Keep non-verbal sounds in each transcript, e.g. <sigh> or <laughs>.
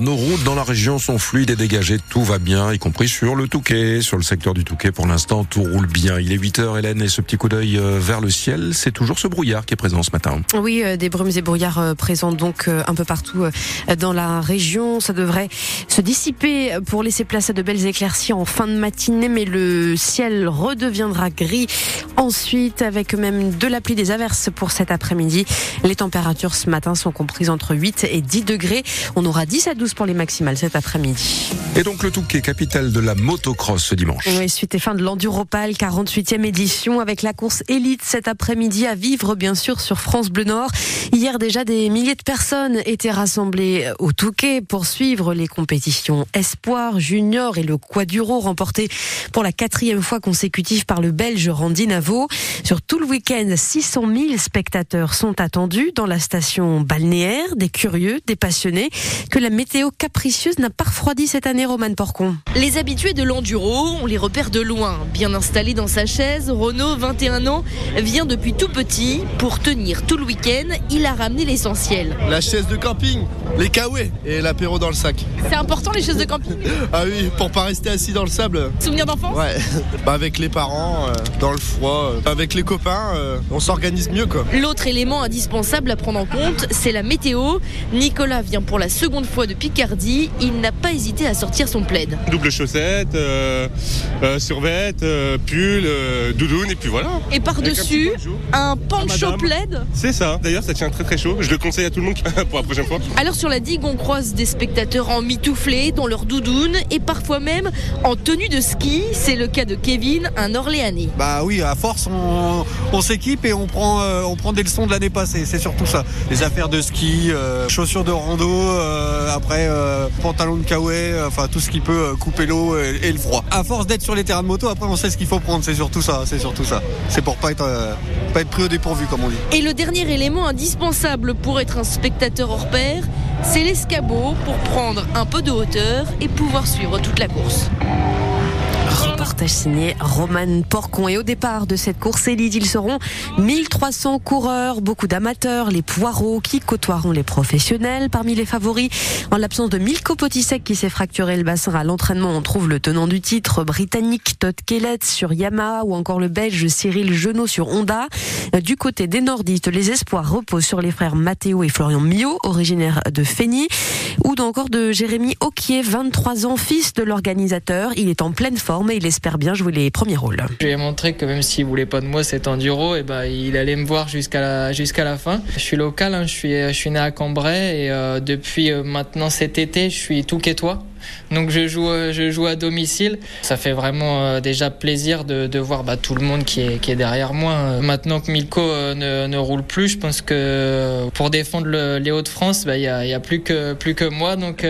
nos routes dans la région sont fluides et dégagées, tout va bien, y compris sur le Touquet. Sur le secteur du Touquet, pour l'instant, tout roule bien. Il est 8h, Hélène, et ce petit coup d'œil euh, vers le ciel, c'est toujours ce brouillard qui est présent ce matin. Oui, euh, des brumes et brouillards euh, présents donc un peu partout dans la région. Ça devrait se dissiper pour laisser place à de belles éclaircies en fin de matinée, mais le ciel redeviendra gris ensuite, avec même de la pluie des averses pour cet après-midi. Les températures ce matin sont comprises entre 8 et 10 degrés. On aura 10 à 12 pour les maximales cet après-midi. Et donc le Touquet, capitale de la motocross ce dimanche. Oui, suite et fin de l'Enduropal, 48e édition avec la course élite cet après-midi à vivre bien sûr sur France Bleu Nord. Hier déjà des milliers de personnes étaient rassemblées au Touquet pour suivre les compétitions Espoir, Junior et le Quaduro remporté pour la quatrième fois consécutive par le Belge Randy Navo. Sur tout le week-end, 600 000 spectateurs sont attendus dans la station balnéaire, des curieux, des passionnés que la météo capricieuse n'a pas refroidi cette année, Romane Porcon. Les habitués de l'enduro, on les repère de loin. Bien installé dans sa chaise, Renaud, 21 ans, vient depuis tout petit. Pour tenir tout le week-end, il a ramené l'essentiel. La chaise de camping, les kawaii et l'apéro dans le sac. C'est important les chaises de camping? Ah oui, pour pas rester assis dans le sable. Souvenir d'enfance? Ouais, bah avec les parents, euh, dans le froid, euh, avec les copains, euh, on s'organise mieux quoi. L'autre élément indispensable à prendre en compte, c'est la météo. Nicolas vient pour la seconde fois de Picardie, il n'a pas hésité à sortir son plaid. Double chaussette, euh, euh, survette, euh, pull, euh, doudoune et puis voilà. Et par-dessus, un pancho madame. plaid. C'est ça. D'ailleurs, ça tient très très chaud. Je le conseille à tout le monde <laughs> pour la prochaine fois. Alors sur la digue, on croise des spectateurs en mitouflé, dans leur doudoune et parfois même en tenue de ski. C'est le cas de Kevin, un Orléanais. Bah oui, à force, on, on s'équipe et on prend, euh, on prend des leçons de l'année passée. C'est surtout ça. Les affaires de ski, euh, chaussures de rando, euh, euh, pantalon de kawaii, euh, enfin tout ce qui peut euh, couper l'eau et, le froid. À force d'être sur les terrains de moto, après on sait ce qu'il faut prendre. C'est surtout ça. C'est surtout ça. C'est pour pas être, pas être pris au dépourvu, comme on dit. Et le dernier élément indispensable pour être un spectateur hors pair, c'est l'escabeau pour prendre un peu de hauteur et pouvoir suivre toute la course. Reportage signé Roman Porcon. Et au départ de cette course élite, ils seront 1300 coureurs, beaucoup d'amateurs, les poireaux qui côtoieront les professionnels. Parmi les favoris, en l'absence de Milko Potisek qui s'est fracturé le bassin à l'entraînement, on trouve le tenant du titre britannique Todd Kellett sur Yamaha ou encore le belge Cyril Genot sur Honda. Du côté des nordistes, les espoirs reposent sur les frères Matteo et Florian Mio, originaires de Fény, ou encore de Jérémy Auquier, 23 ans, fils de l'organisateur. Il est en pleine forme et il espère bien jouer les premiers rôles. Je lui ai montré que même s'il voulait pas de moi cet enduro, et ben il allait me voir jusqu'à la jusqu'à la fin. Je suis local, hein, je suis je suis né à Cambrai et euh, depuis euh, maintenant cet été, je suis tout quétois. Donc je joue, euh, je joue à domicile. Ça fait vraiment euh, déjà plaisir de, voir bah, tout le monde qui est, derrière moi. Euh, Maintenant que Milko ne, roule plus, je pense que pour défendre le- les Hauts-de-France, bah, il y, a, il y a plus que moi. Donc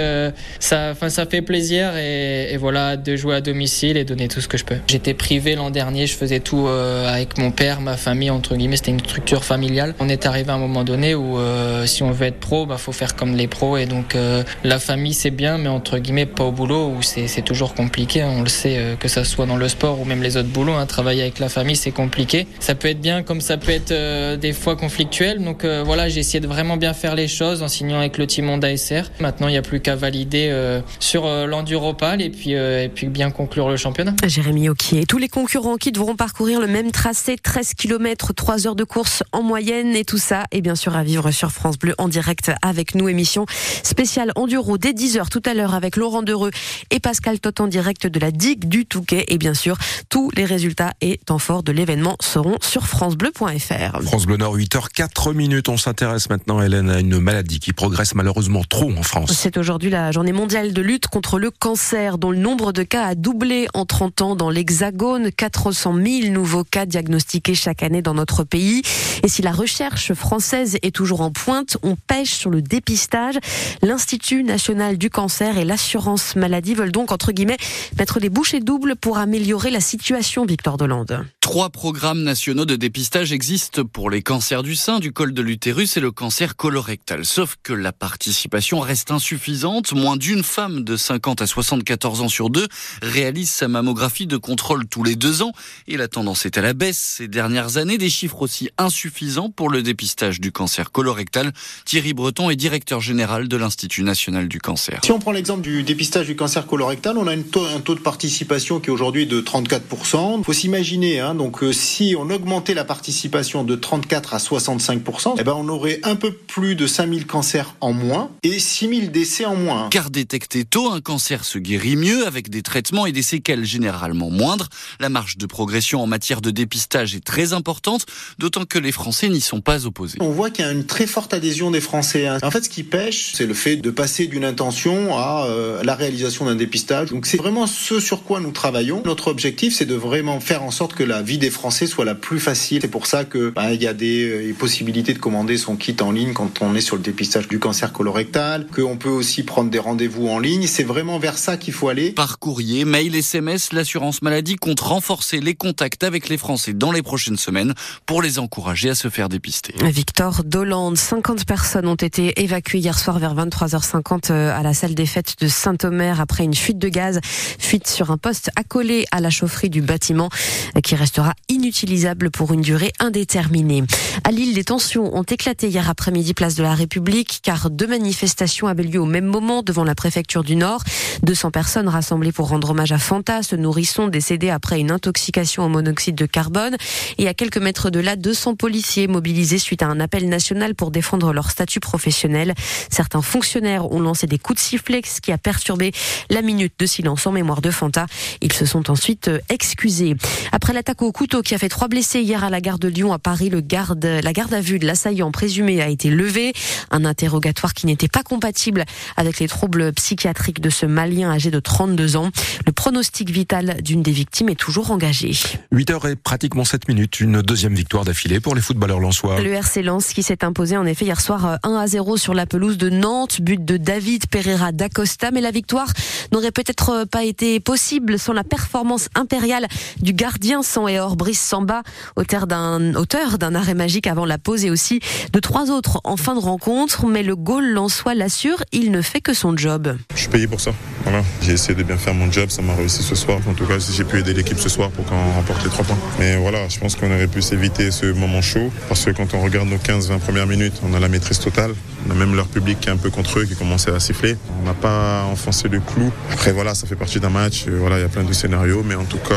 ça, ça fait plaisir et, voilà de jouer à domicile et donner tout ce que je peux. J'étais privé l'an dernier, je faisais tout avec mon père, ma famille entre guillemets. C'était une structure familiale. On est arrivé à un moment donné où si on veut être pro, bah faut faire comme les pros et donc la famille c'est bien, mais entre guillemets pas au boulot où c'est toujours compliqué. hein. On le sait euh, que ça soit dans le sport ou même les autres boulots. hein. Travailler avec la famille c'est compliqué. Ça peut être bien comme ça peut être euh, des fois conflictuel. Donc euh, voilà, j'ai essayé de vraiment bien faire les choses en signant avec le team Honda SR. Maintenant il n'y a plus qu'à valider euh, sur euh, l'Enduropal et puis et puis bien conclure le championnat. Jérémy Auquier. Tous les concurrents qui devront parcourir le même tracé, 13 km, 3 heures de course en moyenne et tout ça est bien sûr à vivre sur France Bleu en direct avec nous. Émission spéciale Enduro dès 10h tout à l'heure avec Laurent Dereux et Pascal Tot en direct de la digue du Touquet. Et bien sûr, tous les résultats et temps forts de l'événement seront sur francebleu.fr. France Bleu Nord, 8h04 minutes. On s'intéresse maintenant, Hélène, à une maladie qui progresse malheureusement trop en France. C'est aujourd'hui la journée mondiale de lutte contre le cancer, dont le nombre de cas a doublé en 30 ans dans l'Hexagone. 400 000 nouveaux cas diagnostiqués chaque année dans notre pays. Et si la recherche française est toujours en pointe, on pêche sur le dépistage. L'Institut national du cancer et l'assurance l'assurance maladie veulent donc, entre guillemets, mettre les bouchées doubles pour améliorer la situation, Victor Delande. Trois programmes nationaux de dépistage existent pour les cancers du sein, du col de l'utérus et le cancer colorectal. Sauf que la participation reste insuffisante. Moins d'une femme de 50 à 74 ans sur deux réalise sa mammographie de contrôle tous les deux ans. Et la tendance est à la baisse ces dernières années. Des chiffres aussi insuffisants pour le dépistage du cancer colorectal. Thierry Breton est directeur général de l'Institut national du cancer. Si on prend l'exemple du dépistage du cancer colorectal, on a un taux de participation qui est aujourd'hui de 34%. Il faut s'imaginer, hein, donc euh, si on augmentait la participation de 34 à 65%, eh ben on aurait un peu plus de 5000 cancers en moins et 6000 décès en moins. Car détecté tôt, un cancer se guérit mieux avec des traitements et des séquelles généralement moindres. La marge de progression en matière de dépistage est très importante, d'autant que les Français n'y sont pas opposés. On voit qu'il y a une très forte adhésion des Français. Hein. En fait, ce qui pêche, c'est le fait de passer d'une intention à euh, la réalisation d'un dépistage. Donc c'est vraiment ce sur quoi nous travaillons. Notre objectif, c'est de vraiment faire en sorte que la vie des Français soit la plus facile. C'est pour ça que bah, il y a des euh, possibilités de commander son kit en ligne quand on est sur le dépistage du cancer colorectal, qu'on peut aussi prendre des rendez-vous en ligne. C'est vraiment vers ça qu'il faut aller. Par courrier, mail, SMS, l'assurance maladie compte renforcer les contacts avec les Français dans les prochaines semaines pour les encourager à se faire dépister. Victor Dolande, 50 personnes ont été évacuées hier soir vers 23h50 euh, à la salle des fêtes de Saint-Omer après une fuite de gaz, fuite sur un poste accolé à la chaufferie du bâtiment euh, qui restera inutilisable pour une durée indéterminée. À Lille, des tensions ont éclaté hier après-midi place de la République car deux manifestations avaient lieu au même moment devant la préfecture du Nord. 200 personnes rassemblées pour rendre hommage à Fanta, ce nourrisson décédé après une intoxication au monoxyde de carbone. Et à quelques mètres de là, 200 policiers mobilisés suite à un appel national pour défendre leur statut professionnel. Certains fonctionnaires ont lancé des coups de sifflet, ce qui a perturbé la minute de silence en mémoire de Fanta. Ils se sont ensuite euh, excusés. Après l'attaque au couteau qui a fait trois blessés hier à la gare de Lyon à Paris, le garde, la garde à vue de l'assaillant présumé a été levée. Un interrogatoire qui n'était pas compatible avec les troubles psychiatriques de ce Malien âgé de 32 ans. Le pronostic vital d'une des victimes est toujours engagé. 8 heures et pratiquement 7 minutes. Une deuxième victoire d'affilée pour les footballeurs lensois. Le RC Lens qui s'est imposé en effet hier soir 1 à 0 sur la pelouse de Nantes. But de David Pereira d'Acosta. Mais la victoire n'aurait peut-être pas été possible sans la performance impériale du gardien sans hors Brice Samba, auteur d'un auteur d'un arrêt magique avant la pause et aussi de trois autres en fin de rencontre. Mais le goal lensois l'assure, il ne fait que son job. Je suis payé pour ça. Voilà. J'ai essayé de bien faire mon job, ça m'a réussi ce soir. En tout cas, j'ai pu aider l'équipe ce soir pour qu'on remporte les trois points. Mais voilà, je pense qu'on aurait pu s'éviter ce moment chaud parce que quand on regarde nos 15-20 premières minutes, on a la maîtrise totale. On a même leur public qui est un peu contre eux, qui commençait à siffler. On n'a pas enfoncé le clou. Après, voilà, ça fait partie d'un match. Voilà, il y a plein de scénarios, mais en tout cas,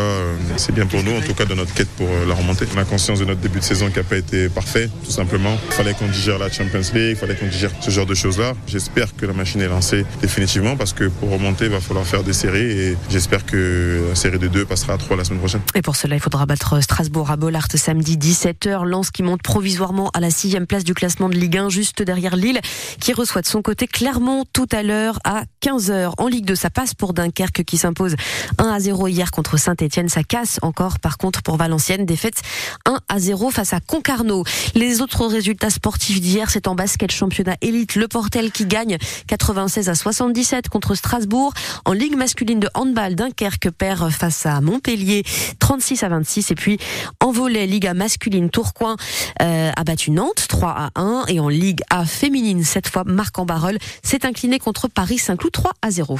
c'est bien pour nous, en tout cas, de notre quête pour la remontée. On a conscience de notre début de saison qui n'a pas été parfait, tout simplement. Il fallait qu'on digère la Champions League, il fallait qu'on digère ce genre de choses-là. J'espère que la machine est lancée définitivement parce que pour remonter, il va falloir faire des séries et j'espère que la série de deux passera à trois la semaine prochaine. Et pour cela, il faudra battre Strasbourg à Bollard samedi 17h. Lens qui monte provisoirement à la sixième place du classement de Ligue 1, juste derrière Lille, qui reçoit de son côté Clermont tout à l'heure à 15h. En Ligue 2, ça passe pour Dunkerque qui s'impose 1 à 0 hier contre Saint-Etienne. Ça casse encore, par contre, pour Valenciennes. Défaite 1 à 0 face à Concarneau. Les autres résultats sportifs d'hier, c'est en basket championnat élite. Le Portel qui gagne 96 à 77 contre Strasbourg. En Ligue masculine de handball, Dunkerque perd face à Montpellier 36 à 26. Et puis en volet, Liga masculine, Tourcoing euh, a battu Nantes 3 à 1. Et en Ligue A féminine, cette fois, Marc en Barreul s'est incliné contre Paris Saint-Cloud 3 à 0.